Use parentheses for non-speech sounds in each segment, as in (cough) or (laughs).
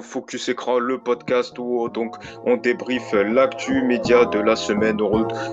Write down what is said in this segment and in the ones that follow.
Focus Écran, le podcast où donc on débriefe l'actu média de la semaine.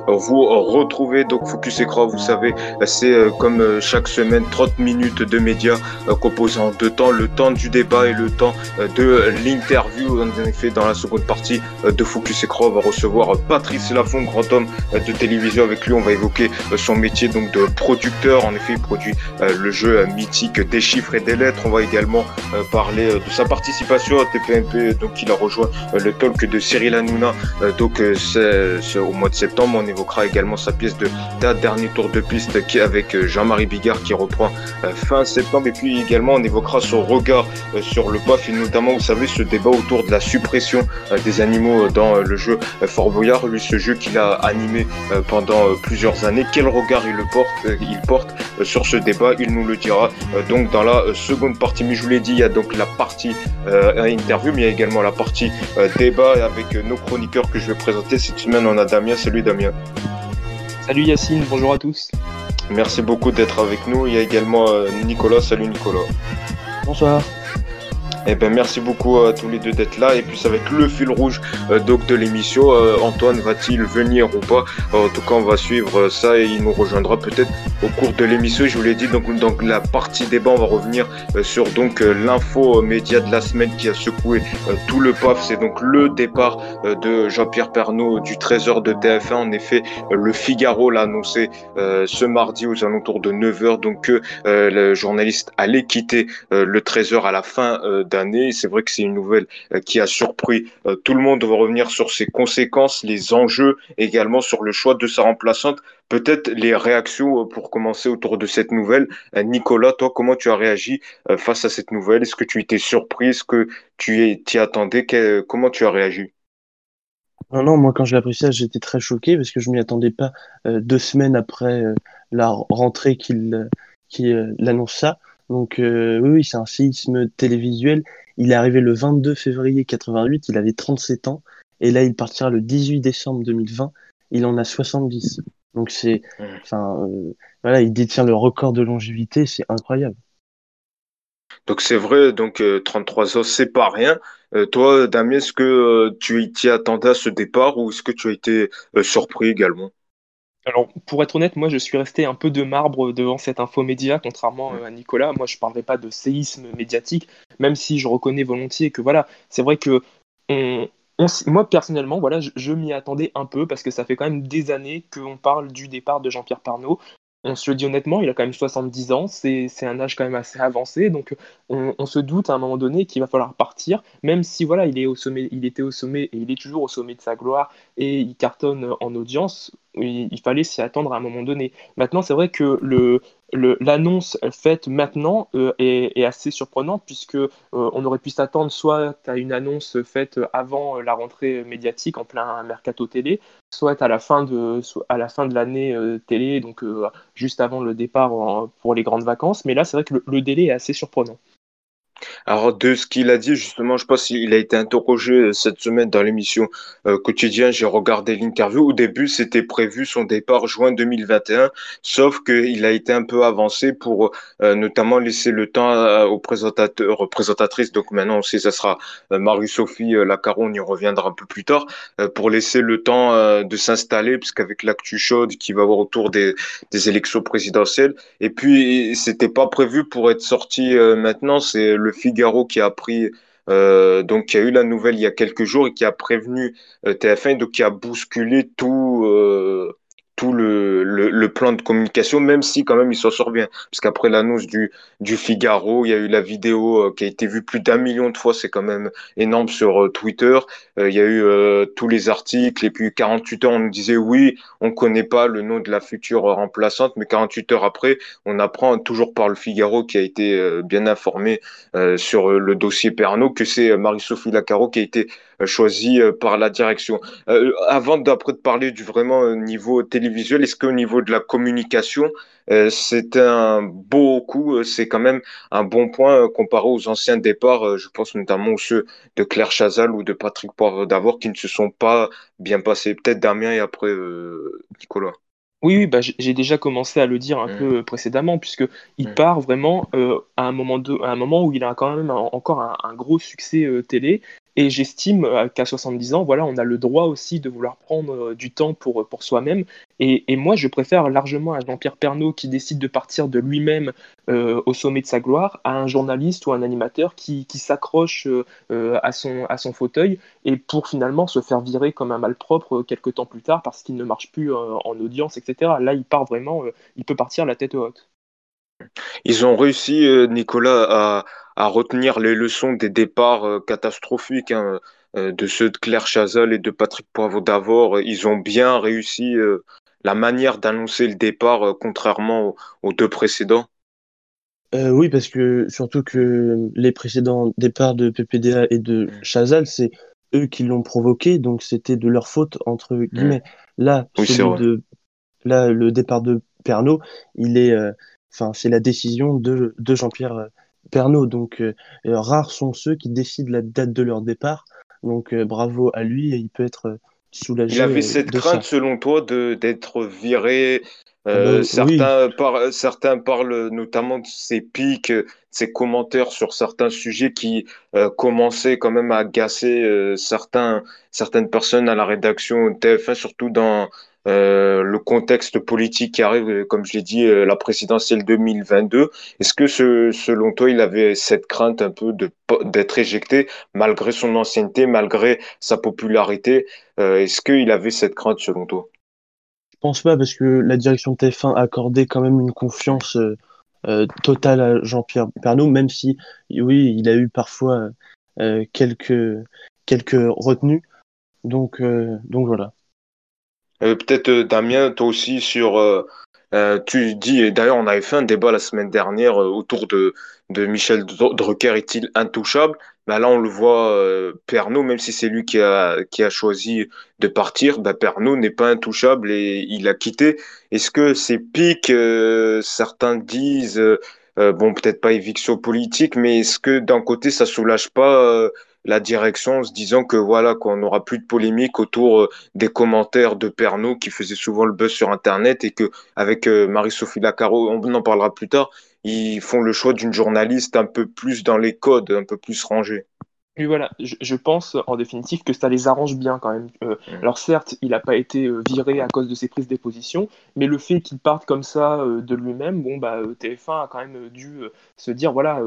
Vous retrouvez donc Focus Écran, vous savez, c'est euh, comme euh, chaque semaine 30 minutes de médias euh, composant deux temps, le temps du débat et le temps de l'interview. En effet, dans la seconde partie de Focus Écran, on va recevoir Patrice Lafont, grand homme de télévision. Avec lui, on va évoquer son métier donc de producteur. En effet, il produit le jeu mythique des chiffres et des lettres. On va également parler de sa participation à TPMP, donc il a rejoint le talk de Cyril Hanouna, donc c'est au mois de septembre. On évoquera également sa pièce de dernier tour de piste qui avec Jean-Marie Bigard qui reprend fin septembre. Et puis également on évoquera son regard sur le PAF et notamment, vous savez, ce débat autour de la suppression des animaux dans le jeu Fort Boyard, lui ce jeu qu'il a animé pendant plusieurs années. Quel regard il le porte, il porte sur ce débat, il nous le dira donc dans la seconde partie. Mais je vous l'ai dit, il y a donc la partie euh, interview, mais il y a également la partie euh, débat avec nos chroniqueurs que je vais présenter. Cette semaine, on a Damien. Salut Damien. Salut Yacine, bonjour à tous. Merci beaucoup d'être avec nous. Il y a également euh, Nicolas. Salut Nicolas. Bonsoir. Eh ben, merci beaucoup à tous les deux d'être là. Et puis, être le fil rouge euh, donc de l'émission. Euh, Antoine va-t-il venir ou pas? En tout cas, on va suivre ça et il nous rejoindra peut-être au cours de l'émission. Je vous l'ai dit, donc, donc la partie débat, on va revenir euh, sur donc l'info média de la semaine qui a secoué tout le PAF. C'est donc le départ de Jean-Pierre Pernaud du trésor de TF1. En effet, le Figaro l'a annoncé ce mardi aux alentours de 9h. Donc, le journaliste allait quitter le trésor à la fin c'est vrai que c'est une nouvelle euh, qui a surpris euh, tout le monde. On va revenir sur ses conséquences, les enjeux, également sur le choix de sa remplaçante. Peut-être les réactions euh, pour commencer autour de cette nouvelle. Nicolas, toi, comment tu as réagi face à cette nouvelle? Est-ce que tu étais surpris? Est-ce que tu t'y attendais? Comment tu as réagi? Non, non, moi quand j'ai appris ça, j'étais très choqué parce que je m'y attendais pas deux semaines après la rentrée qu'il annonce ça. Donc euh, oui, c'est un séisme télévisuel. Il est arrivé le 22 février 88, il avait 37 ans, et là il partira le 18 décembre 2020, il en a 70. Donc c'est, enfin, euh, voilà, il détient le record de longévité, c'est incroyable. Donc c'est vrai, donc 33 euh, ans, c'est pas rien. toi, Damien, est-ce que tu t'y attendais à ce départ ou est-ce que tu as été surpris également? Alors, pour être honnête, moi, je suis resté un peu de marbre devant cette info média, contrairement euh, à Nicolas. Moi, je ne parlerai pas de séisme médiatique, même si je reconnais volontiers que, voilà, c'est vrai que moi, personnellement, voilà, je, m'y attendais un peu, parce que ça fait quand même des années qu'on parle du départ de Jean-Pierre Parnot. On se le dit honnêtement, il a quand même 70 ans, c'est un âge quand même assez avancé, donc on, se doute à un moment donné qu'il va falloir partir, même si voilà, il, est au sommet, il était au sommet et il est toujours au sommet de sa gloire et il cartonne en audience il, fallait s'y attendre à un moment donné. Maintenant, c'est vrai que le, l'annonce faite maintenant euh, est, assez surprenante puisque euh, on aurait pu s'attendre soit à une annonce faite avant la rentrée médiatique en plein mercato télé, soit à la fin de la l'année euh, télé, donc juste avant le départ pour les grandes vacances. Mais là, c'est vrai que le délai est assez surprenant. Alors, de ce qu'il a dit, justement, je pense qu'il a été interrogé euh, cette semaine dans l'émission euh, quotidien. J'ai regardé l'interview. Au début, c'était prévu son départ juin 2021, sauf qu'il a été un peu avancé pour euh, notamment laisser le temps aux présentateurs, présentatrices. Donc maintenant, on sait, ça sera Marie-Sophie Lacaron, on y reviendra un peu plus tard, pour laisser le temps de s'installer, puisqu'avec l'actu chaude qui va avoir autour des, des élections présidentielles. Et puis, c'était pas prévu pour être sorti maintenant. C'est le Figaro qui a pris euh, donc qui a eu la nouvelle il y a quelques jours et qui a prévenu euh, TF1 donc qui a bousculé tout euh, tout le, le, plan de communication, même si quand même il s'en sort bien. Parce qu'après l'annonce du, du Figaro, il y a eu la vidéo euh, qui a été vue plus d'un million de fois, c'est quand même énorme sur euh, Twitter. Euh, il y a eu tous les articles, et puis 48 heures, on nous disait oui, on connaît pas le nom de la future remplaçante, mais 48 heures après, on apprend toujours par le Figaro qui a été bien informé sur le dossier Pernod que c'est Marie-Sophie Lacaro qui a été choisie par la direction. avant d'après de parler du vraiment niveau télé visuel, est-ce qu'au niveau de la communication, euh, c'est un beau coup, euh, c'est quand même un bon point euh, comparé aux anciens départs, je pense notamment aux ceux de Claire Chazal ou de Patrick Poivre d'Avor qui ne se sont pas bien passés. Peut-être Damien et après Nicolas. Oui, bah, j'ai déjà commencé à le dire un mmh. peu précédemment, puisque il mmh. part vraiment à, un moment à un moment où il a quand même encore un, gros succès télé. Et j'estime euh, qu'à 70 ans, voilà, on a le droit aussi de vouloir prendre euh, du temps pour, euh, pour soi-même. Et, moi, je préfère largement à Jean-Pierre Pernaud qui décide de partir de lui-même au sommet de sa gloire à un journaliste ou un animateur qui, qui s'accroche à, son, à son fauteuil et pour finalement se faire virer comme un malpropre quelques temps plus tard parce qu'il ne marche plus en audience, etc. Là, il part vraiment, il peut partir la tête haute. Ils ont réussi, Nicolas, à, à retenir les leçons des départs euh, catastrophiques hein, euh, de ceux de Claire Chazal et de Patrick Poivre d'Avor. Ils ont bien réussi euh, la manière d'annoncer le départ, contrairement aux, deux précédents. oui, parce que surtout que les précédents départs de PPDA et de mm. Chazal, c'est eux qui l'ont provoqué, donc c'était de leur faute entre mm. guillemets. Là, de, là, le départ de Pernod, il est, enfin, c'est la décision de, de Jean-Pierre Pernod. Donc, euh, euh, rares sont ceux qui décident la date de leur départ. Donc, euh, bravo à lui et il peut être soulagé. Il avait cette crainte, selon toi, d'être viré. Ah bah certains, certains parlent notamment de ses pics, ses commentaires sur certains sujets qui commençaient quand même à agacer certains, certaines personnes à la rédaction TF1, surtout dans, euh, le contexte politique qui arrive, euh, comme je l'ai dit, euh, la présidentielle 2022. Est-ce que selon toi, il avait cette crainte un peu d'être éjecté malgré son ancienneté, malgré sa popularité Est-ce qu'il avait cette crainte selon toi? Je pense pas parce que la direction de TF1 a accordé quand même une confiance totale à Jean-Pierre Pernaud, même si oui, il a eu parfois quelques quelques retenues. Donc donc voilà. Euh, peut-être euh, Damien, toi aussi sur euh, tu dis, et d'ailleurs, on avait fait un débat la semaine dernière autour de, de Michel Drucker est-il intouchable? Bah Là, on le voit, euh, même si c'est lui qui a, qui a choisi de partir, bah, Pernod n'est pas intouchable et il a quitté. Est-ce que ces pics, certains disent, bon, peut-être pas éviction politique, mais est-ce que d'un côté, ça soulage pas la direction en se disant que voilà qu'on n'aura plus de polémique autour euh, des commentaires de Pernod qui faisait souvent le buzz sur internet et que avec euh, Marie-Sophie Lacaro, on en parlera plus tard, ils font le choix d'une journaliste un peu plus dans les codes, un peu plus rangée. Oui, voilà, je, pense en définitive que ça les arrange bien quand même. Euh, mm. alors certes, il n'a pas été viré à cause de ses prises de position, mais le fait qu'il parte comme ça de lui-même, bon bah TF1 a quand même dû se dire voilà,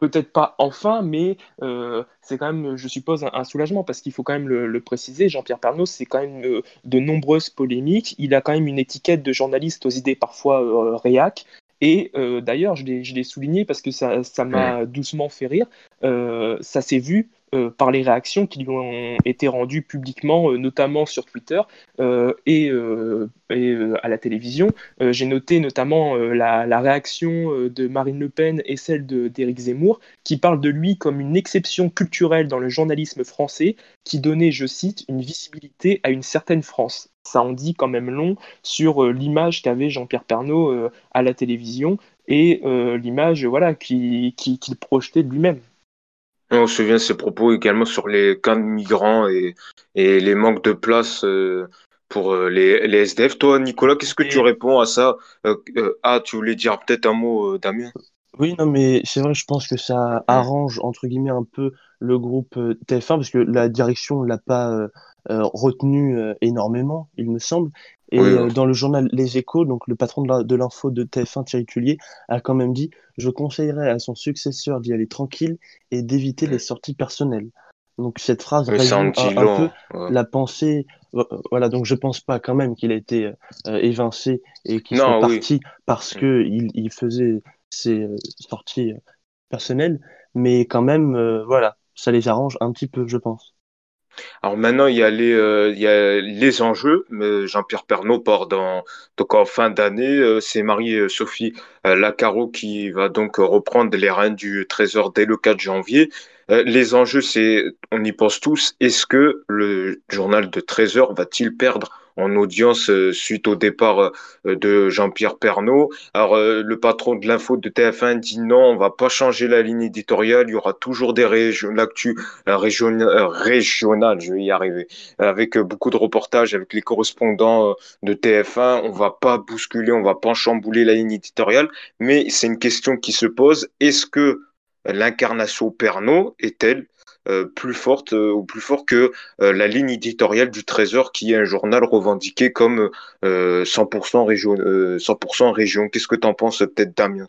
peut-être pas enfin, mais euh, c'est quand même, je suppose, un, soulagement parce qu'il faut quand même le, préciser. Jean-Pierre Pernaud, c'est quand même euh, de nombreuses polémiques. Il a quand même une étiquette de journaliste aux idées parfois euh, réac. Et d'ailleurs, je l'ai souligné parce que ça m'a doucement fait rire. ça s'est vu euh, par les réactions qui lui ont été rendues publiquement, euh, notamment sur Twitter euh, et, à la télévision. J'ai noté notamment la, réaction de Marine Le Pen et celle d'Éric Zemmour, qui parlent de lui comme une exception culturelle dans le journalisme français, qui donnait, je cite, une visibilité à une certaine France ça en dit quand même long sur l'image qu'avait Jean-Pierre Pernaud à la télévision et l'image voilà qu'il projetait de lui-même. On se souvient de ses propos également sur les camps de migrants et, et les manques de place euh, pour euh, les, les, SDF. Toi, Nicolas, qu'est-ce que tu réponds à ça? Euh, Ah, tu voulais dire peut-être un mot, Damien? Oui, non, mais c'est vrai, je pense que ça arrange, entre guillemets, un peu le groupe TF1, parce que la direction ne l'a pas retenu énormément, il me semble. Et euh, dans le journal Les Échos, donc le patron de l'info de, TF1, Thierry Tullier, a quand même dit Je conseillerais à son successeur d'y aller tranquille et d'éviter les sorties personnelles. Donc cette phrase résume un, peu la pensée. Voilà, donc je pense pas quand même qu'il a été euh, évincé et qu'il soit parti parce mm. que il, il, faisait ses euh, sorties personnelles, mais quand même, voilà, ça les arrange un petit peu, je pense. Alors maintenant, il y a les, euh, enjeux. Jean-Pierre Pernaud part donc en fin d'année. Euh, c'est Marie-Sophie euh, Lacaro qui va donc reprendre les rênes du Trésor dès le 4 janvier. les enjeux, c'est, on y pense tous, est-ce que le journal de Trésor va-t-il perdre en audience suite au départ de Jean-Pierre Pernaud. Alors, le patron de l'info de TF1 dit non, on va pas changer la ligne éditoriale, il y aura toujours des régions, l'actu régionale, je vais y arriver, avec beaucoup de reportages, avec les correspondants de TF1, on va pas bousculer, on va pas chambouler la ligne éditoriale, mais c'est une question qui se pose, est-ce que l'incarnation Pernod est-elle euh, plus forte euh, ou plus fort que euh, la ligne éditoriale du Trésor, qui est un journal revendiqué comme 100% région. 100% région. Qu'est-ce que tu en penses, peut-être, Damien?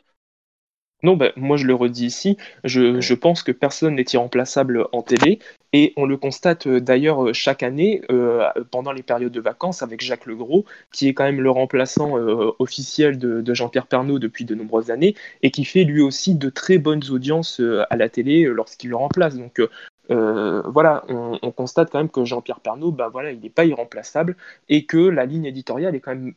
Non, ben, moi je le redis ici, je, je pense que personne n'est irremplaçable en télé, et on le constate euh, d'ailleurs euh, chaque année euh, pendant les périodes de vacances avec Jacques Legros, qui est quand même le remplaçant officiel de, Jean-Pierre Pernaud depuis de nombreuses années, et qui fait lui aussi de très bonnes audiences à la télé lorsqu'il le remplace. Donc voilà, on, constate quand même que Jean-Pierre Pernaud, voilà, il n'est pas irremplaçable, et que la ligne éditoriale est quand même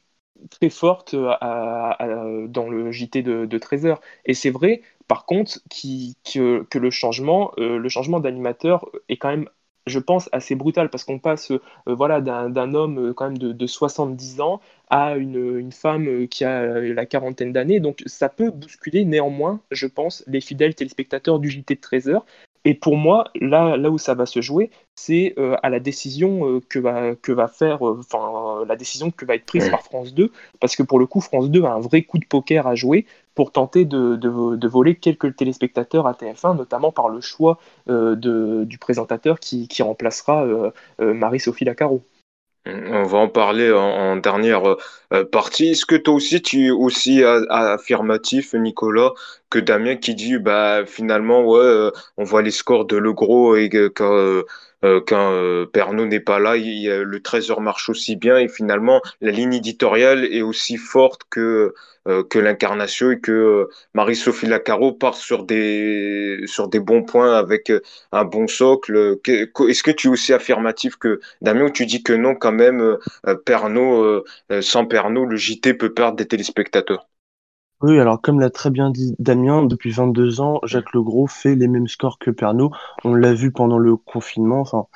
très forte euh, dans le JT de, de 13 Et c'est vrai, par contre, que, le changement, euh, le changement d'animateur est quand même je pense, assez brutal parce qu'on passe euh, voilà, d'un homme quand même de, 70 ans à une, femme qui a la quarantaine d'années. Donc ça peut bousculer néanmoins, je pense, les fidèles téléspectateurs du JT de 13 heures. Et pour moi, là, là où ça va se jouer, c'est euh, à la décision euh, que, va, que va faire, euh, enfin, la décision que va être prise par France 2, parce que pour le coup, France 2 a un vrai coup de poker à jouer pour tenter de, de, voler quelques téléspectateurs à TF1, notamment par le choix de, du présentateur qui, qui remplacera Marie-Sophie Lacaro. On va en parler en, dernière euh, partie. Est-ce que toi aussi tu es aussi affirmatif, Nicolas, que Damien qui dit bah finalement ouais euh, on voit les scores de Le Gros et que quand, euh, quand Pernod n'est pas là, il, le trésor marche aussi bien et finalement la ligne éditoriale est aussi forte que euh, que l'incarnation et que euh, Marie-Sophie Lacaro part sur des, sur des bons points avec euh, un bon socle. Est-ce que tu es aussi affirmatif que Damien ou tu dis que non, quand même, Pernod, sans Pernod, le JT peut perdre des téléspectateurs? Oui, alors comme l'a très bien dit Damien, depuis 22 ans, Jacques Legros fait les mêmes scores que Pernod. On l'a vu pendant le confinement, enfin,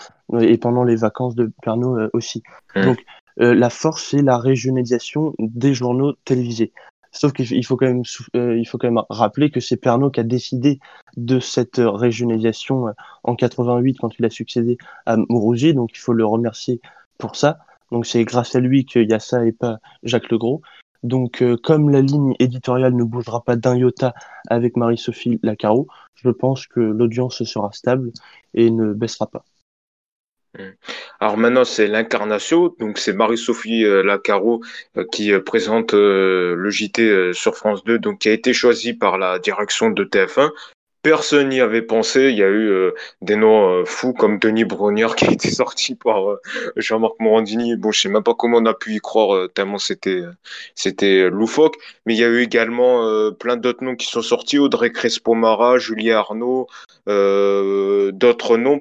et pendant les vacances de Pernod aussi. Mmh. Donc, la force, c'est la régionalisation des journaux télévisés. Sauf qu'il faut quand même, euh, il faut quand même rappeler que c'est Pernod qui a décidé de cette régionalisation euh, en 88 quand il a succédé à Mourouget, donc il faut le remercier pour ça. Donc c'est grâce à lui qu'il y a ça et pas Jacques Legros. Donc euh, comme la ligne éditoriale ne bougera pas d'un iota avec Marie-Sophie Lacaro, je pense que l'audience sera stable et ne baissera pas. Mm. Alors maintenant, c'est l'incarnation. Donc, c'est Marie-Sophie euh, Lacaro euh, qui présente le JT sur France 2, donc qui a été choisie par la direction de TF1 Personne n'y avait pensé. Il y a eu euh, des noms euh, fous comme Denis Brognard qui (laughs) a été sorti par euh, Jean-Marc Morandini. Bon, je sais même pas comment on a pu y croire tellement c'était c'était loufoque. Mais il y a eu également plein d'autres noms qui sont sortis. Audrey Crespo-Mara, Julien Arnaud, d'autres noms.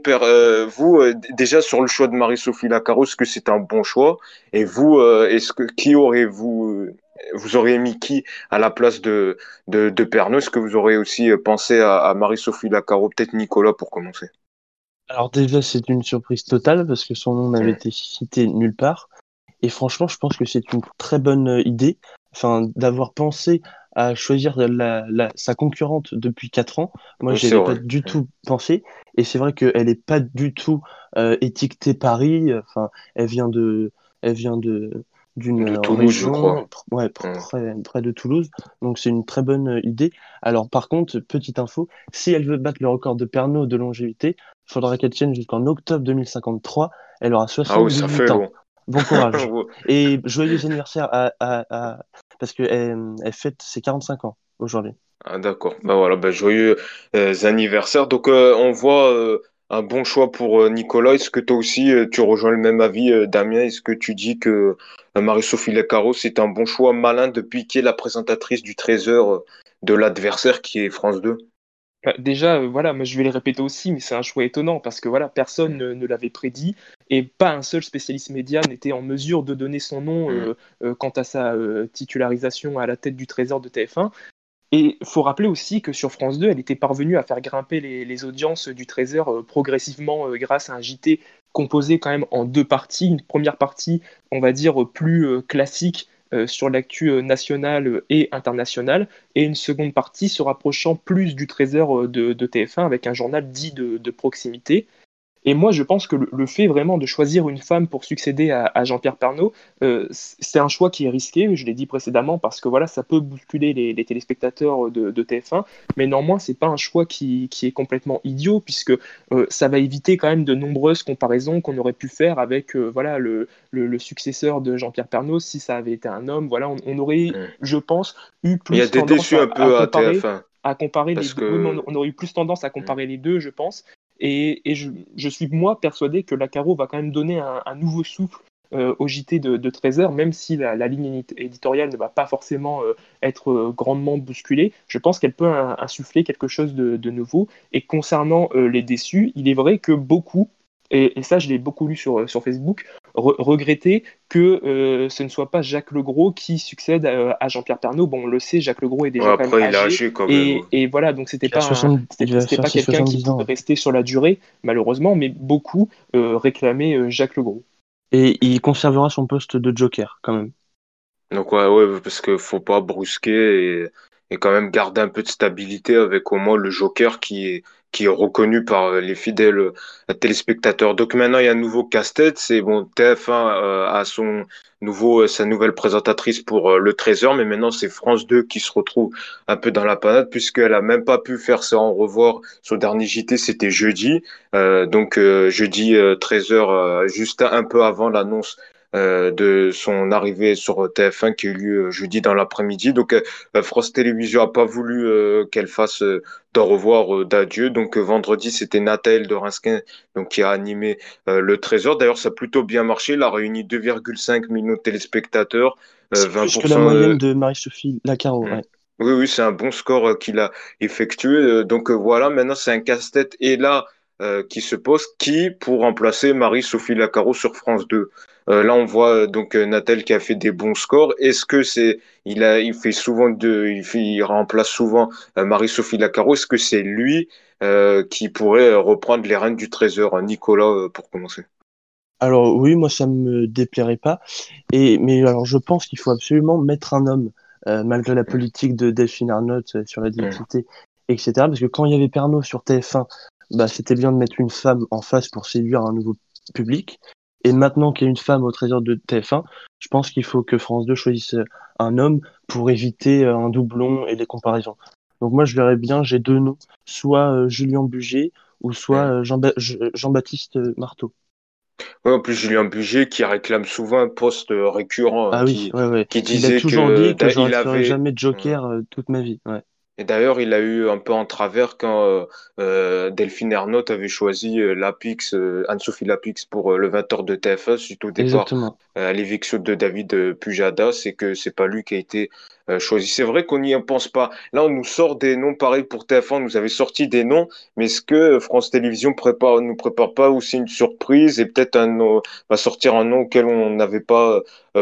vous, déjà sur le choix de Marie-Sophie Lacaro, est-ce que c'est un bon choix? Et vous, est-ce que qui aurez-vous vous auriez mis qui à la place de, de, de Pernod Est-ce que vous auriez aussi euh, pensé à, Marie-Sophie Lacaro, peut-être Nicolas pour commencer? Alors déjà, c'est une surprise totale parce que son nom n'avait été cité nulle part. Et franchement, je pense que c'est une très bonne euh, idée enfin, d'avoir pensé à choisir la, sa concurrente depuis 4 ans. Moi, je n'avais pas du tout pensé. Et c'est vrai qu'elle n'est pas du tout euh, étiquetée Paris. Enfin, elle vient de, elle vient de, d'une région ouais, près, de Toulouse. Donc c'est une très bonne euh, idée. Alors par contre, petite info, si elle veut battre le record de Pernod de longévité, il faudra qu'elle tienne jusqu'en octobre 2053. Elle aura 68 ah ans. Bon courage. (laughs) Et joyeux anniversaire à, à, parce qu'elle elle fête ses 45 ans aujourd'hui. Ah, d'accord. Bah voilà, bah, joyeux euh, anniversaire. Donc euh, on voit un bon choix pour euh, Nicolas. Est-ce que toi aussi, euh, tu rejoins le même avis, euh, Damien? Est-ce que tu dis que Marie-Sophie Lecaro, c'est un bon choix malin depuis qu'elle est la présentatrice du trésor de l'adversaire qui est France 2 bah, Déjà, voilà, moi je vais le répéter aussi, mais c'est un choix étonnant parce que voilà, personne ne, l'avait prédit et pas un seul spécialiste média n'était en mesure de donner son nom mm. quant à sa titularisation à la tête du trésor de TF1. Et il faut rappeler aussi que sur France 2, elle était parvenue à faire grimper les, audiences du Trésor euh, progressivement euh, grâce à un JT composé quand même en deux parties. Une première partie, on va dire, plus classique sur l'actu nationale et internationale, et une seconde partie se rapprochant plus du Trésor de, TF1 avec un journal dit de proximité. Et moi, je pense que le, fait vraiment de choisir une femme pour succéder à, Jean-Pierre Pernaud, euh, c'est un choix qui est risqué, je l'ai dit précédemment, parce que voilà, ça peut bousculer les, téléspectateurs de, TF1, mais néanmoins, c'est pas un choix qui, est complètement idiot, puisque euh, ça va éviter quand même de nombreuses comparaisons qu'on aurait pu faire avec euh, voilà, le, successeur de Jean-Pierre Pernaud, si ça avait été un homme. Voilà, on, aurait, mm. je pense, eu plus Il y a des déçus un peu à, comparer, TF1. À comparer les deux. on, aurait eu plus tendance à comparer mm. les deux, je pense. Et, je, suis moi persuadé que la Caro va quand même donner un, nouveau souffle euh, au JT de, de 13h, même si la, ligne éditoriale ne va pas forcément euh, être euh, grandement bousculée, je pense qu'elle peut insuffler quelque chose de, nouveau. Et concernant les déçus, il est vrai que beaucoup et, ça je l'ai beaucoup lu sur Facebook, regretter que euh, ce ne soit pas Jacques Legros qui succède à, Jean-Pierre Pernaud. Bon, on le sait, Jacques Legros est déjà quand même âgé, Et, voilà, donc c'était pas, pas quelqu'un qui rester sur la durée, malheureusement, mais beaucoup euh, réclamaient euh, Jacques Legros. Et il conservera son poste de Joker quand même. Donc ouais, ouais parce qu'il faut pas brusquer et, et quand même garder un peu de stabilité avec au moins le Joker qui est qui est reconnu par les fidèles euh, téléspectateurs. Donc maintenant, il y a un nouveau casse-tête. C'est bon, TF1 euh, a son nouveau, euh, sa nouvelle présentatrice pour le Trésor, mais maintenant c'est France 2 qui se retrouve un peu dans la panade puisqu'elle a même pas pu faire ça en revoir. Son dernier JT, c'était jeudi. donc jeudi 13h, juste un peu avant l'annonce euh, de son arrivée sur TF1 qui a eu lieu jeudi dans l'après-midi. Donc euh, France Télévisions a pas voulu euh, qu'elle fasse d'au revoir d'adieu. Donc vendredi, c'était Nathalie de Rinsquin donc, qui a animé le Trésor. D'ailleurs, ça a plutôt bien marché. Il a réuni 2,5 millions de téléspectateurs. C'est plus que la moyenne de Marie-Sophie Lacaro. Mm. Oui, oui, c'est un bon score qu'il a effectué. Donc voilà, maintenant c'est un casse-tête. Et là, qui se pose, qui pour remplacer Marie-Sophie Lacaro sur France 2 euh, là, on voit euh, donc euh, Natel qui a fait des bons scores. Est-ce que c'est, il a, il fait souvent de, il, fait, il remplace souvent Marie-Sophie Lacaro. Est-ce que c'est lui qui pourrait reprendre les rênes du Trésor, Nicolas, pour commencer Alors oui, moi ça me déplairait pas. Et mais alors je pense qu'il faut absolument mettre un homme, malgré la politique de Delphine Arnott sur la diversité, etc. Parce que quand il y avait Pernod sur TF1, bah, c'était bien de mettre une femme en face pour séduire un nouveau public. Et maintenant qu'il y a une femme au trésor de TF1, je pense qu'il faut que France 2 choisisse un homme pour éviter euh, un doublon et des comparaisons. Donc moi, je verrais bien, j'ai deux noms, soit euh, Julien Buget ou soit euh, Jean-Baptiste Marteau. Ouais, en plus, Julien Buget qui réclame souvent un poste récurrent. Ah qui, oui, ouais, qui disait il a toujours dit que je ne jamais de Joker toute ma vie. Ouais. Et d'ailleurs, il a eu un peu en travers quand euh, euh Delphine Ernotte avait choisi euh, Lapix, euh, Anne-Sophie Lapix pour le 20h de TF1 suite au départ à l'éviction de David Pujada, c'est que c'est pas lui qui a été choisi. C'est vrai qu'on n'y pense pas. Là, on nous sort des noms pareils pour TF1, on nous avait sorti des noms, mais est-ce que France Télévisions prépare, nous prépare pas aussi une surprise et peut-être un va sortir un nom auquel on n'avait pas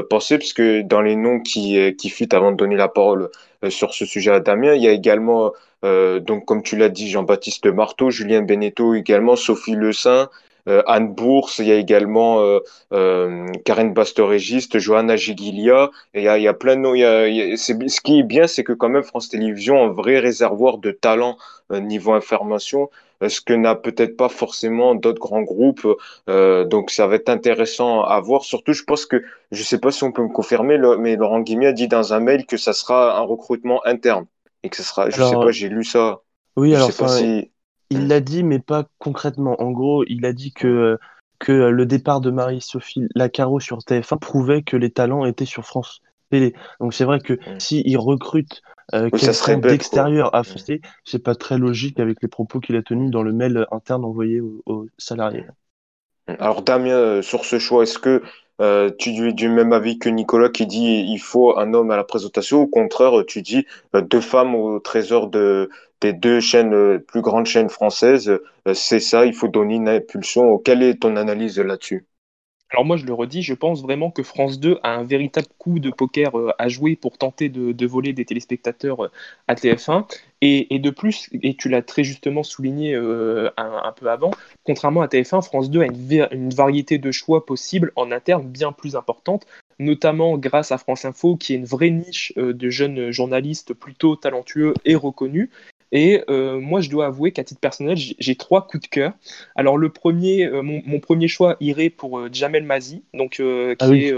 pensé, puisque dans les noms qui, qui fuitent avant de donner la parole euh, sur ce sujet à Damien. Il y a également, euh, donc comme tu l'as dit, Jean-Baptiste Marteau, Julien Beneteau également, Sophie Le Saint, euh, Anne Bourse, il y a également euh, Karen Bastorégiste, Johanna Gigilia, et il y a, il y a plein de noms. ce qui est bien, c'est que quand même France Télévisions a un vrai réservoir de talent niveau information, ce que n'a peut-être pas forcément d'autres grands groupes. donc ça va être intéressant à voir. Surtout, je pense que, je sais pas si on peut me confirmer, mais Laurent Guimier a dit dans un mail que ça sera un recrutement interne et que ce sera, je sais pas, j'ai lu ça. Oui, alors il l'a dit, mais pas concrètement. En gros, il a dit que, que le départ de Marie-Sophie Lacaro sur TF1 prouvait que les talents étaient sur France Télé. Donc c'est vrai que s'il recrute euh, quelqu'un d'extérieur à France c'est pas très logique avec les propos qu'il a tenus dans le mail interne envoyé aux, salariés. Hmm. Alors Damien, euh, sur ce choix, est-ce que euh, tu es du même avis que Nicolas qui dit il faut un homme à la présentation. Au contraire, tu dis euh, deux femmes au trésor de, des deux chaînes, euh, plus grandes chaînes françaises. c'est ça, il faut donner une impulsion. Quelle est ton analyse là-dessus? Alors moi, je le redis, je pense vraiment que France 2 a un véritable coup de poker euh, à jouer pour tenter de, voler des téléspectateurs euh, à TF1. Et, de plus, et tu l'as très justement souligné euh, un, peu avant, contrairement à TF1, France 2 a une, une variété de choix possibles en interne bien plus importante notamment grâce à France Info, qui est une vraie niche de jeunes journalistes plutôt talentueux et reconnus, et euh, moi, je dois avouer qu'à titre personnel, j'ai trois coups de cœur. Alors, le premier, euh, mon, premier choix irait pour euh, Jamel Mazi, donc, ah qui, est,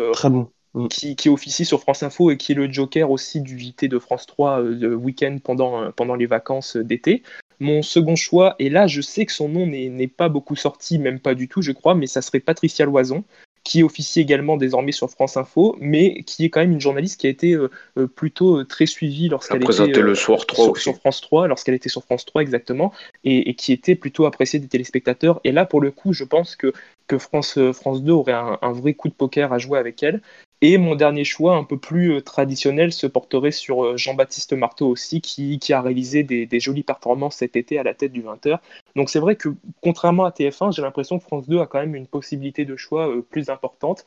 mm. qui, qui, officie sur France Info et qui est le joker aussi du JT de France 3 de week-end pendant, pendant les vacances d'été. Mon second choix, et là je sais que son nom n'est pas beaucoup sorti, même pas du tout je crois, mais ça serait Patricia Loison, qui officie également désormais sur France Info, mais qui est quand même une journaliste qui a été euh, euh, plutôt euh, très suivie lorsqu'elle était le soir 3 sur, France 3, lorsqu'elle était sur France 3 exactement, et, qui était plutôt appréciée des téléspectateurs. Et là, pour le coup, je pense que, que France, France 2 aurait un, un vrai coup de poker à jouer avec elle. Et mon dernier choix, un peu plus euh, traditionnel, se porterait sur euh, Jean-Baptiste Marteau aussi, qui, a réalisé des, jolies performances cet été à la tête du 20h. Donc c'est vrai que contrairement à TF1, j'ai l'impression que France 2 a quand même une possibilité de choix euh, plus importante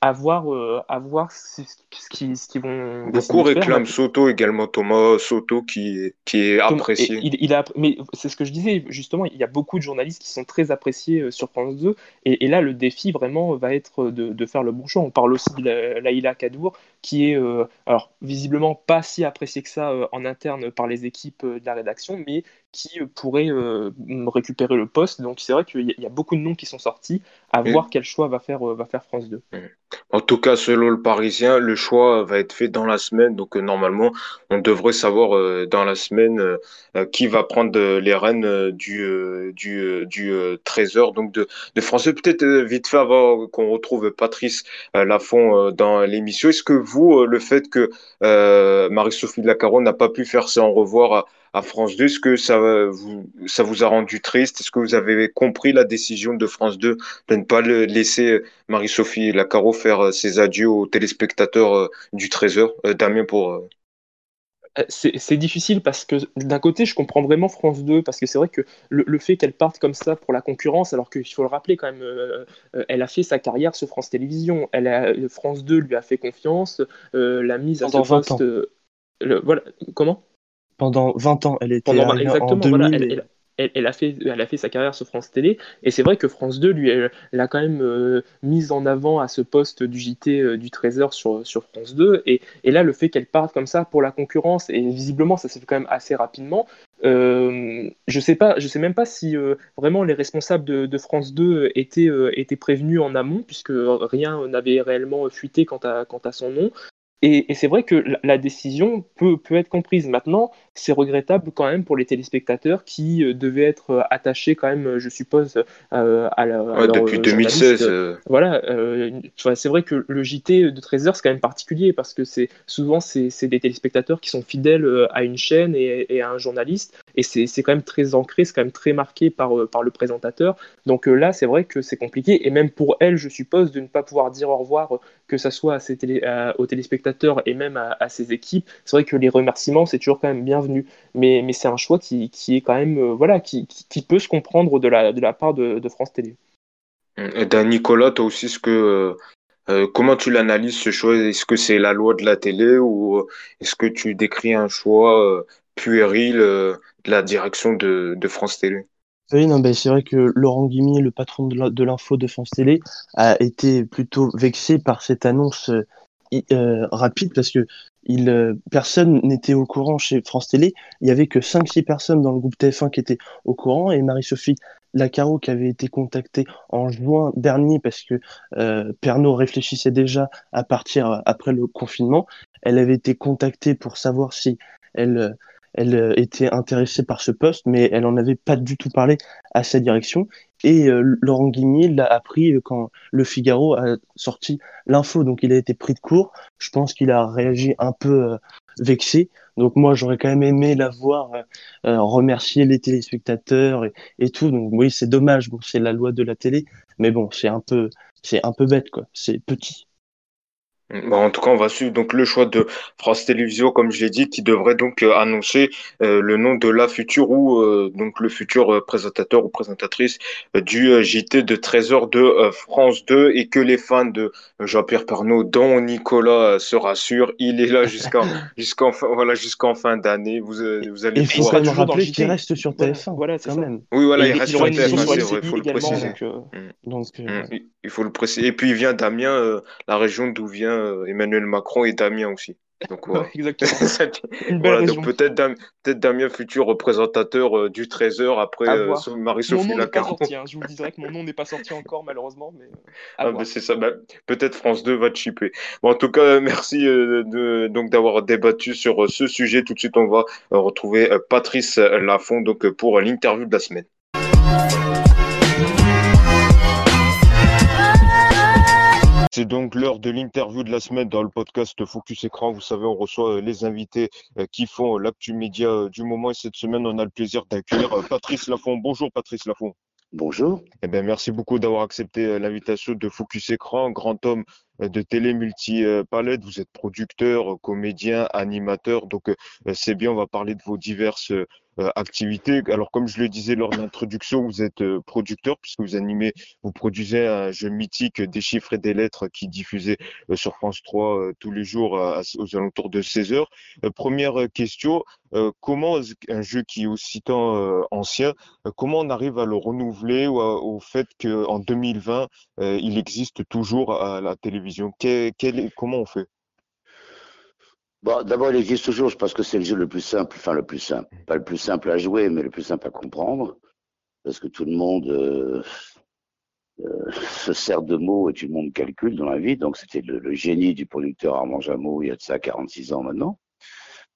à voir, euh, à voir ce, ce qui, ce qui vont. Beaucoup réclament Soto également, Thomas Soto qui, qui est apprécié. il, il a, mais c'est ce que je disais, justement, il y a beaucoup de journalistes qui sont très appréciés euh, sur France 2. Et, et là, le défi vraiment va être de, de, faire le bon choix. On parle aussi de Laïla Kadour, qui est, euh, alors, visiblement pas si apprécié que ça en interne par les équipes de la rédaction, mais qui pourrait récupérer le poste. Donc c'est vrai qu'il y, a beaucoup de noms qui sont sortis. À voir quel choix va faire, va faire France 2. En tout cas, selon le Parisien, le choix va être fait dans la semaine. Donc, euh, normalement, on devrait savoir euh, dans la semaine euh, qui va prendre les rênes du, du, du 13h donc de, de Français. Peut-être vite fait avant qu'on retrouve Patrice Lafont dans l'émission. Est-ce que vous, le fait que Marie-Sophie Lacaron n'a pas pu faire ça en revoir à France 2. Est-ce que ça vous, ça vous a rendu triste? Est-ce que vous avez compris la décision de France 2 de ne pas laisser Marie-Sophie Lacaro faire euh, ses adieux aux téléspectateurs euh, du Trésor? Euh, Damien, pour. C'est difficile parce que d'un côté, je comprends vraiment France 2 parce que c'est vrai que le, fait qu'elle parte comme ça pour la concurrence, alors qu'il faut le rappeler quand même, elle a fait sa carrière sur France Télévisions. Elle a, France 2 lui a fait confiance, la mise à ce poste. voilà, comment? Pendant 20 ans. Elle était en 2000 elle, a fait, elle a fait sa carrière sur France Télé, et c'est vrai que France 2 lui, elle, l'a quand même euh, mise en avant à ce poste du JT euh, du Trésor sur, sur France 2, et, et là, le fait qu'elle parte comme ça pour la concurrence, et visiblement, ça s'est fait quand même assez rapidement, euh, je sais pas, je sais même pas si vraiment les responsables de, France 2 étaient, étaient prévenus en amont, puisque rien n'avait réellement fuité quant à, quant à son nom. Et, c'est vrai que la, décision peut, peut, être comprise. Maintenant, c'est regrettable quand même pour les téléspectateurs qui euh, devaient être euh, attachés quand même, euh, je suppose, à la. depuis 2016. Voilà, c'est vrai que le JT de 13 heures, c'est quand même particulier parce que c'est souvent c'est des téléspectateurs qui sont fidèles à une chaîne et, à un journaliste. Et c'est quand même très ancré, c'est quand même très marqué par, par le présentateur. Donc là, c'est vrai que c'est compliqué. Et même pour elle, je suppose, de ne pas pouvoir dire au revoir, que ça soit aux téléspectateurs et même à, ses équipes. C'est vrai que les remerciements, c'est toujours quand même bienvenu. Mais, mais c'est un choix qui, qui, est quand même, euh, voilà, qui, qui, peut se comprendre de la, de la part de, France Télé. Et Nicolas, toi aussi, ce que, euh, euh, comment tu l'analyses ce choix? Est-ce que c'est la loi de la télé ou est-ce que tu décris un choix puéril de la direction de France Télé? Oui, non, ben, c'est vrai que Laurent Guimier, le patron de l'info de France Télé, a été plutôt vexé par cette annonce euh, rapide parce que il, euh, personne n'était au courant chez France Télé. Il y avait que 5-6 personnes dans le groupe TF1 qui étaient au courant et Marie-Sophie Lacaro qui avait été contactée en juin dernier parce que euh, Pernod réfléchissait déjà à partir après le confinement. Elle avait été contactée pour savoir si elle elle euh, était intéressée par ce poste, mais elle n'en avait pas du tout parlé à sa direction. Et euh, Laurent Guigné l'a appris quand Le Figaro a sorti l'info, donc il a été pris de court. Je pense qu'il a réagi un peu euh, vexé. Donc moi, j'aurais quand même aimé la voir remercier les téléspectateurs et, et, tout. Donc oui, c'est dommage. Bon, c'est la loi de la télé, mais bon, c'est un peu, c'est un peu bête quoi. C'est petit. Bon, en tout cas, on va suivre donc le choix de France Télévisions, comme je l'ai dit, qui devrait donc euh, annoncer euh, le nom de la future ou euh, donc le futur euh, présentateur ou présentatrice euh, du euh, JT de 13h de euh, France 2 et que les fans de Jean-Pierre Pernaut, dont Nicolas, euh, se rassurent, il est là jusqu'en (laughs) jusqu'en fin, voilà jusqu'en fin d'année. Vous, euh, vous allez Et il faut pouvoir. quand rappeler qu'il reste sur Voilà, TF1. voilà, c'est quand ça. même. Oui, voilà, Et il reste il sur une émission TF1, sur c'est vrai, LCD faut le préciser. donc, euh, Donc, euh, Mm, Il il faut le préciser. Et puis il vient d'Amiens, euh, la région d'où vient euh, Emmanuel Macron et d'Amiens aussi. Donc (laughs) voilà. exactement. (laughs) Voilà, donc peut-être Dam- peut-être Damien, futur représentateur euh, du 13h après euh, Marie-Sophie nom n'est pas Lacaro. sorti, hein. je vous le dirai que mon nom n'est pas sorti encore malheureusement, mais Ah, c'est ça. Ben, peut-être France 2 va te chipper. Bon, en tout cas, merci euh, de, donc d'avoir débattu sur ce sujet. Tout de suite, on va retrouver Patrice Lafont donc pour l'interview de la semaine. C'est donc l'heure de l'interview de la semaine dans le podcast Focus Écran. Vous savez, on reçoit euh, les invités euh, qui font euh, l'actu média du moment. Et cette semaine, on a le plaisir d'accueillir Patrice Lafont. Bonjour Patrice Lafont. Bonjour. Eh bien, merci beaucoup d'avoir accepté l'invitation de Focus Écran, grand homme de télé multi-palette. Vous êtes producteur, comédien, animateur. Donc, c'est bien, on va parler de vos diverses euh, activités. Alors, comme je le disais lors de l'introduction, vous êtes euh, producteur puisque vous animez, vous produisez un jeu mythique des chiffres et des lettres qui diffusait euh, sur France 3 euh, tous les jours aux alentours de 16 heures. Euh, Première euh, question, euh, comment un jeu qui est aussi tant euh, ancien euh, Comment on arrive à le renouveler ou au fait qu'en 2020, euh, il existe toujours à la télévision? Comment on fait? Bon, d'abord, il existe toujours, pense que c'est le jeu le plus simple, enfin le plus simple, pas le plus simple à jouer, mais le plus simple à comprendre, parce que tout le monde euh, euh, (laughs) se sert de mots et tout le monde calcule dans la vie. Donc, c'était le, génie du producteur Armand Jameau, il y a de ça 46 ans maintenant,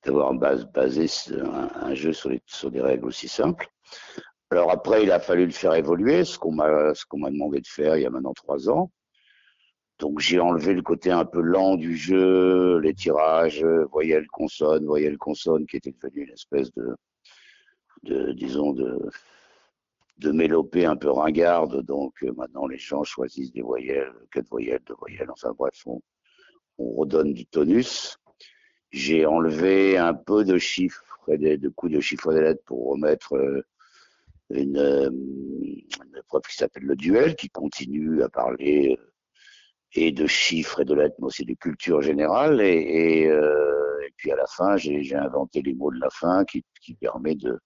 d'avoir bas- basé un jeu sur, les, sur des règles aussi simples. Alors après, il a fallu le faire évoluer, ce qu'on m'a ce qu'on m'a demandé de faire il y a maintenant trois ans. Donc j'ai enlevé le côté un peu lent du jeu, les tirages, euh, voyelles, consonnes, voyelles, consonnes, qui était devenu une espèce de, disons, de, mélopée un peu ringarde. Donc euh, maintenant les gens choisissent des voyelles, quatre voyelles, deux voyelles, enfin bref, on, on redonne du tonus. J'ai enlevé un peu de chiffres et de, coups de chiffres de lettres pour remettre euh, une, euh, une épreuve qui s'appelle le duel, qui continue à parler euh, et de chiffres et de lettres, mais aussi de culture générale. Et, euh, et puis à la fin, j'ai inventé les mots de la fin qui, qui permet de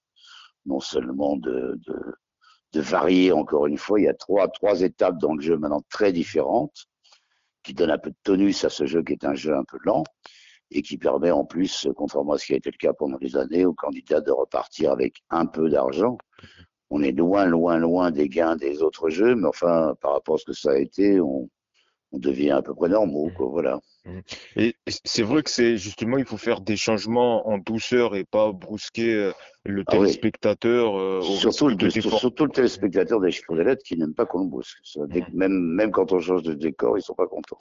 non seulement de, de, de varier encore une fois. Il y a trois, trois étapes dans le jeu maintenant très différentes qui donnent un peu de tonus à ce jeu qui est un jeu un peu lent et qui permet en plus, contrairement à ce qui a été le cas pendant des années, aux candidats de repartir avec un peu d'argent. On est loin, loin, loin des gains des autres jeux, mais enfin, par rapport à ce que ça a été, on, on devient à peu près normaux, quoi, voilà. Et c'est vrai que c'est justement, il faut faire des changements en douceur et pas brusquer euh, le Ah oui. téléspectateur euh, Surtout de le, surtout le téléspectateur des chiffres des lettres qui n'aime pas qu'on le brusque. Que- même, même quand on change de décor, ils sont pas contents.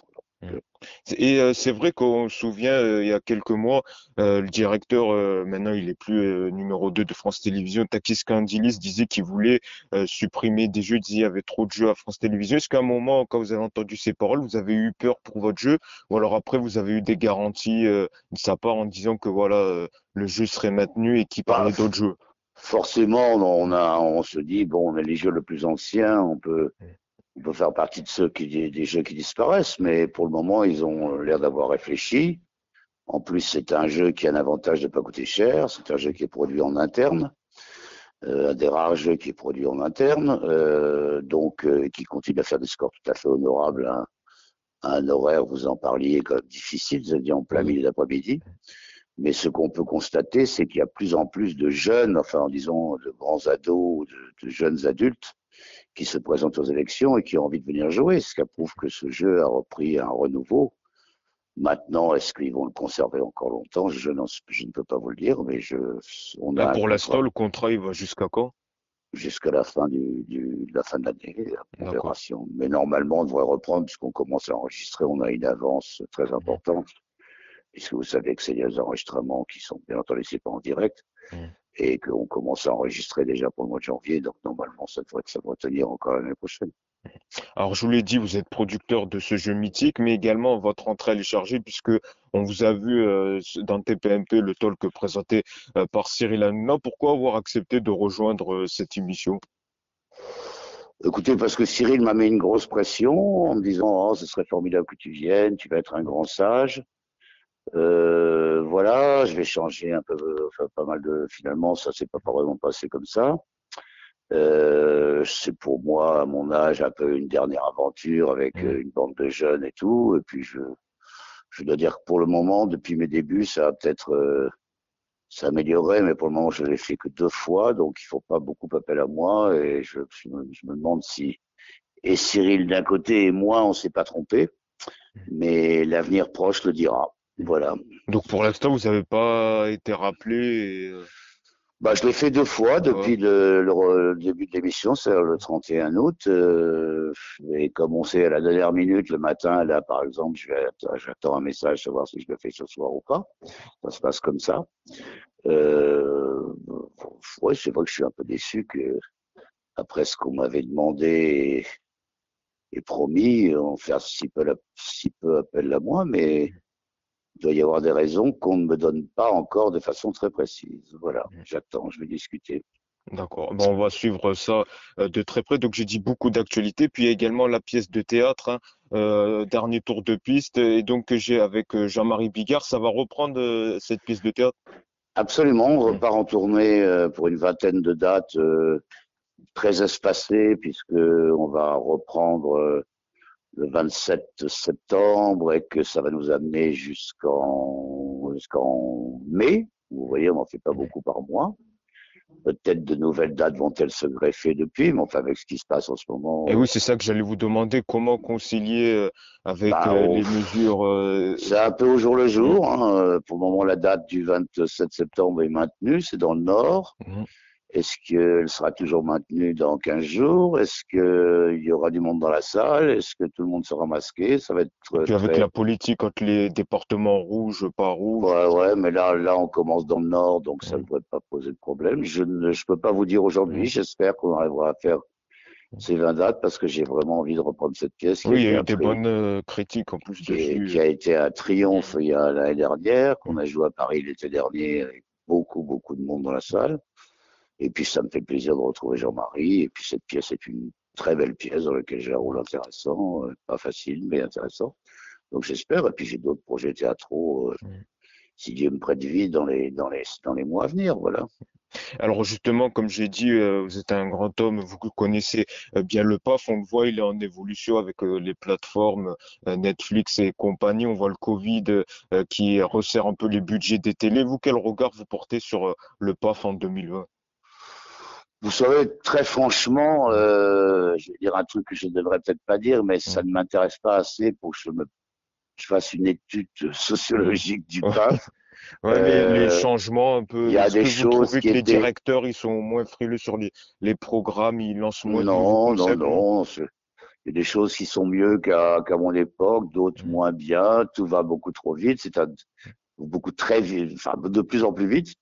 Et euh, c'est vrai qu'on se souvient, euh, il y a quelques mois, euh, le directeur, maintenant il est plus numéro 2 de France Télévisions, Takis Kandilis, disait qu'il voulait supprimer des jeux, il disait qu'il y avait trop de jeux à France Télévisions. Est-ce qu'à un moment, quand vous avez entendu ces paroles, vous avez eu peur pour votre jeu? Ou alors après vous avez eu des garanties de sa part en disant que voilà, le jeu serait maintenu et qu'il parlait Bah, d'autres jeux? Forcément, on, a, on se dit, bon, on est les jeux le plus anciens, on peut, on peut faire partie de ceux qui, des, des jeux qui disparaissent, mais pour le moment, ils ont l'air d'avoir réfléchi. En plus, c'est un jeu qui a un avantage de pas coûter cher, c'est un jeu qui est produit en interne, euh, un des rares jeux qui est produit en interne, euh, donc euh, qui continue à faire des scores tout à fait honorables à, à un horaire, vous en parliez, quand même difficile, dit en plein milieu d'après-midi. Mais ce qu'on peut constater, c'est qu'il y a plus en plus de jeunes, enfin, disons, de grands ados, ou de, de jeunes adultes, qui se présentent aux élections et qui ont envie de venir jouer, ce qui prouve que ce jeu a repris un renouveau. Maintenant, est-ce qu'ils vont le conserver encore longtemps? Je, ne peux pas vous le dire, mais je, on a Là, un pour contrat l'instant, le contrat, il va jusqu'à quand? jusqu'à la fin du, la fin de l'année, la. Mais normalement, on devrait reprendre puisqu'on commence à enregistrer. On a une avance très importante, puisque vous savez que c'est des enregistrements qui sont bien entendu c'est pas en direct, Mm. Et qu'on commence à enregistrer déjà pour le mois de janvier. Donc normalement, ça devrait, ça devrait tenir encore l'année prochaine. Alors, je vous l'ai dit, vous êtes producteur de ce jeu mythique, mais également votre entrée elle est chargée puisque on vous a vu euh, dans TPMP le talk présenté euh, par Cyril Hanouna. Pourquoi avoir accepté de rejoindre euh, cette émission? Écoutez, parce que Cyril m'a mis une grosse pression en me disant oh, ce serait formidable que tu viennes, tu vas être un grand sage. Voilà, je vais changer un peu, enfin, pas mal de. Finalement, ça s'est pas vraiment passé comme ça. Euh, c'est pour moi, à mon âge, un peu une dernière aventure avec mmh. euh, une bande de jeunes et tout. Et puis, je, je dois dire que pour le moment, depuis mes débuts, ça a peut-être euh, s'améliorer, mais pour le moment, je l'ai fait que deux fois, donc il faut pas beaucoup appel à moi. Et je, je, me, demande si et Cyril d'un côté et moi, on s'est pas trompé, mmh. mais l'avenir proche le dira. Voilà. Donc pour l'instant, vous n'avez pas été rappelé. Et... Euh, bah, je l'ai fait deux fois depuis le, le, début de l'émission, c'est le 31 août. Euh, et comme on sait à la dernière minute, le matin, là, par exemple, j'attends un message savoir si je le fais ce soir ou pas. Ça se passe comme ça. Euh, ouais, c'est vrai que je suis un peu déçu que, après ce qu'on m'avait demandé et, promis, on fait si peu, si peu appel à moi, mais il doit y avoir des raisons qu'on ne me donne pas encore de façon très précise. Voilà, mmh. j'attends, je vais discuter. D'accord. Bon, on va suivre ça euh, de très près. Donc j'ai dit beaucoup d'actualités, puis également la pièce de théâtre, hein, euh, dernier tour de piste, et donc que j'ai avec euh, Jean-Marie Bigard. Ça va reprendre cette pièce de théâtre? Absolument. On repart en tournée pour une vingtaine de dates très espacées, puisque on va reprendre le 27 septembre et que ça va nous amener jusqu'en jusqu'en mai. Vous voyez, on n'en fait pas beaucoup par mois. Peut-être de nouvelles dates vont-elles se greffer depuis, mais enfin avec ce qui se passe en ce moment. Et oui, c'est ça que j'allais vous demander, comment concilier euh, avec bah, euh, les mesures. Euh, c'est un peu au jour le jour. Hein. Pour le moment, la date du 27 septembre est maintenue, c'est dans le nord. Mmh. Est-ce qu'elle sera toujours maintenue dans 15 jours? Est-ce qu'il y aura du monde dans la salle? Est-ce que tout le monde sera masqué? Ça va être. Puis avec la politique entre les départements rouges, pas rouges. Ouais, ouais, mais là, là, on commence dans le nord, donc ça ne devrait pas poser de problème. Je ne, je peux pas vous dire aujourd'hui. J'espère qu'on arrivera à faire ces 20 dates parce que j'ai vraiment envie de reprendre cette pièce. Oui, il y a eu des bonnes euh, critiques en plus dessus. Qui a été un triomphe il y a l'année dernière, qu'on a joué à Paris l'été dernier avec beaucoup, beaucoup de monde dans la salle. Et puis ça me fait plaisir de retrouver Jean-Marie. Et puis cette pièce est une très belle pièce dans laquelle j'ai un rôle intéressant, euh, pas facile mais intéressant. Donc j'espère. Et puis j'ai d'autres projets théâtraux. Euh. Si Dieu me prête vie dans les dans les dans les mois à venir, voilà. Alors justement, comme j'ai dit, euh, vous êtes un grand homme, vous connaissez bien le PAF, on le voit, il est en évolution avec les plateformes Netflix et compagnie. On voit le Covid qui resserre un peu les budgets des télés. Vous, quel regard vous portez sur le PAF en 2020 vous savez, très franchement, euh, je vais dire un truc que je ne devrais peut-être pas dire, mais ça ne m'intéresse pas assez pour que je me je fasse une étude sociologique du PAF. Ouais, les, euh, changements un peu. Il y a des que choses vous que les directeurs ils sont moins frileux sur les, les programmes, ils lancent moins. Non, non, non? Il y a des choses qui sont mieux qu'à qu'à mon époque, d'autres mmh. moins bien. Tout va beaucoup trop vite, c'est beaucoup très vite, enfin de plus en plus vite.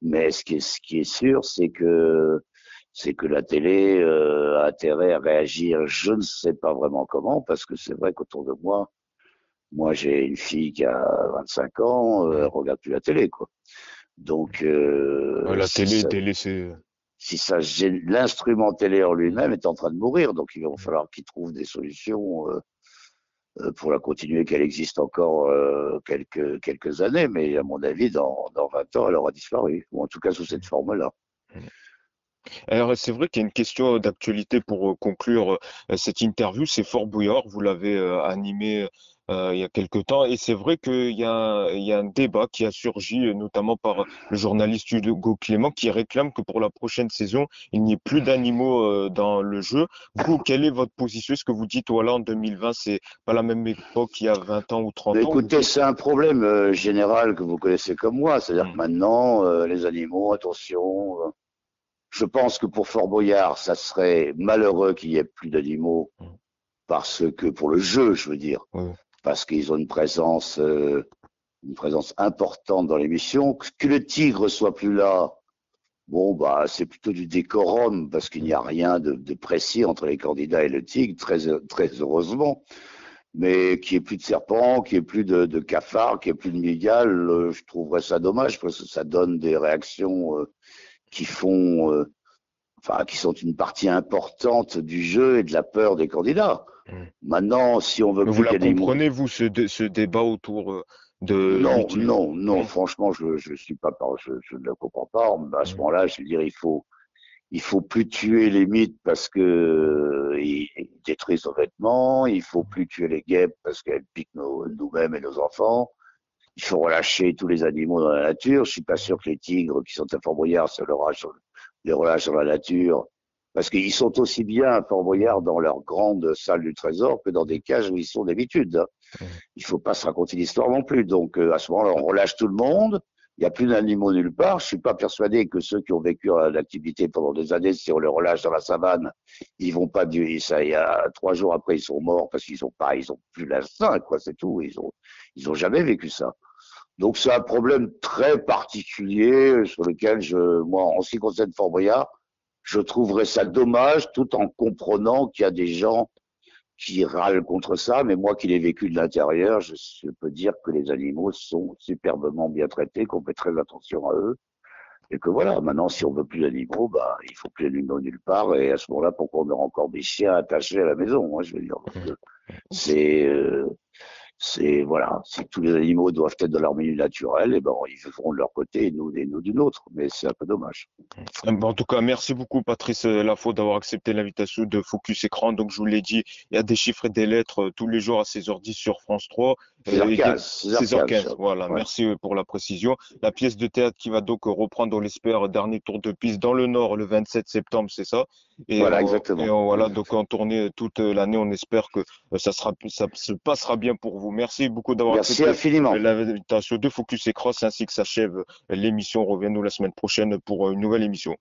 Mais ce qui est, ce qui est sûr, c'est que c'est que la télé euh, a intérêt à réagir, je ne sais pas vraiment comment, parce que c'est vrai qu'autour de moi, moi j'ai une fille qui a 25 ans, euh, elle regarde plus la télé, quoi. Donc euh, la télé, télé, c'est si ça l'instrument télé en lui-même est en train de mourir, donc il va falloir qu'il trouve des solutions euh, pour la continuer, qu'elle existe encore euh, quelques quelques années, mais à mon avis, dans dans 20 ans, elle aura disparu, ou en tout cas sous cette forme-là. Alors c'est vrai qu'il y a une question d'actualité pour euh, conclure euh, cette interview. C'est Fort Bouillard, vous l'avez euh, animé il y a quelque temps, et c'est vrai qu'il y, a, il y a un débat qui a surgi, notamment par le journaliste Hugo Clément, qui réclame que pour la prochaine saison, il n'y ait plus d'animaux dans le jeu. Vous, quelle est votre position? Est-ce que vous dites, voilà, en 2020, c'est pas la même époque qu'il y a 20 ans ou 30 ans? Écoutez, c'est un problème général que vous connaissez comme moi, c'est-à-dire que hmm. maintenant, les animaux, attention je pense que pour Fort Boyard, ça serait malheureux qu'il y ait plus d'animaux mm. parce que pour le jeu, je veux dire, parce qu'ils ont une présence, euh, une présence importante dans l'émission. Que le tigre soit plus là, Bon, bah, c'est plutôt du décorum parce qu'il n'y a rien de, de, précis entre les candidats et le tigre, très, très heureusement. Mais qu'il n'y ait plus de serpents, qu'il n'y ait plus de, de cafards, qu'il n'y ait plus de migales, euh, je trouverais ça dommage parce que ça donne des réactions euh, qui font, euh, enfin, qui sont une partie importante du jeu et de la peur des candidats. Mmh. Maintenant, si on veut vous la comprenez, vous, ce, dé- ce débat autour euh, de Non, non, non, franchement, je je suis pas je, je ne le comprends pas. Mais À ce Mm. moment-là, je veux dire, il faut il faut plus tuer les mythes parce que euh, ils, détruisent nos vêtements, il faut plus tuer les guêpes parce qu'elles piquent nous-mêmes et nos enfants. Il faut relâcher tous les animaux dans la nature. Je suis pas sûr que les tigres qui sont à Fort Boyard se le relâchent, les relâchent dans la nature. Parce qu'ils sont aussi bien à Fort Boyard dans leur grande salle du trésor que dans des cages où ils sont d'habitude. Il faut pas se raconter l'histoire non plus. Donc, euh, à ce moment-là, on relâche tout le monde. Il n'y a plus d'animaux nulle part. Je suis pas persuadé que ceux qui ont vécu l'activité pendant des années, si on les relâche dans la savane, ils vont pas durer. Ça, il y a trois jours après, ils sont morts parce qu'ils ont pas, ils ont plus l'instinct, quoi. C'est tout. Ils ont, ils ont jamais vécu ça. Donc, c'est un problème très particulier sur lequel je, moi, en ce qui concerne Fort Boyard, je trouverais ça dommage tout en comprenant qu'il y a des gens qui râlent contre ça, mais moi qui l'ai vécu de l'intérieur, je, je peux dire que les animaux sont superbement bien traités, qu'on fait très attention à eux, et que voilà, maintenant si on veut plus d'animaux, bah il faut plus d'animaux nulle part, et à ce moment-là, pourquoi on aura encore des chiens attachés à la maison, hein, je veux dire. C'est euh, c'est voilà, si tous les animaux doivent être dans leur milieu naturel, et ben ils vivront de leur côté et nous, et nous du nôtre, mais c'est un peu dommage. Euh, En tout cas, merci beaucoup, Patrice euh, Lafaux, d'avoir accepté l'invitation de Focus Écran. Donc, je vous l'ai dit, il y a des chiffres et des lettres euh, tous les jours à 16h10 sur France 3. Euh, et 16h15, 16h15, 16h15, voilà, ouais. merci euh, pour la précision. La pièce de théâtre qui va donc euh, reprendre, on l'espère, dernier tour de piste dans le Nord le 27 septembre, c'est ça? Et Voilà, on- exactement. Et on- voilà, donc en tournée toute euh, l'année, on espère que ça sera, ça se passera bien pour vous. Merci beaucoup d'avoir Merci accepté infiniment. l'invitation de Focus et Cross, ainsi que s'achève l'émission. Reviens-nous la semaine prochaine pour une nouvelle émission.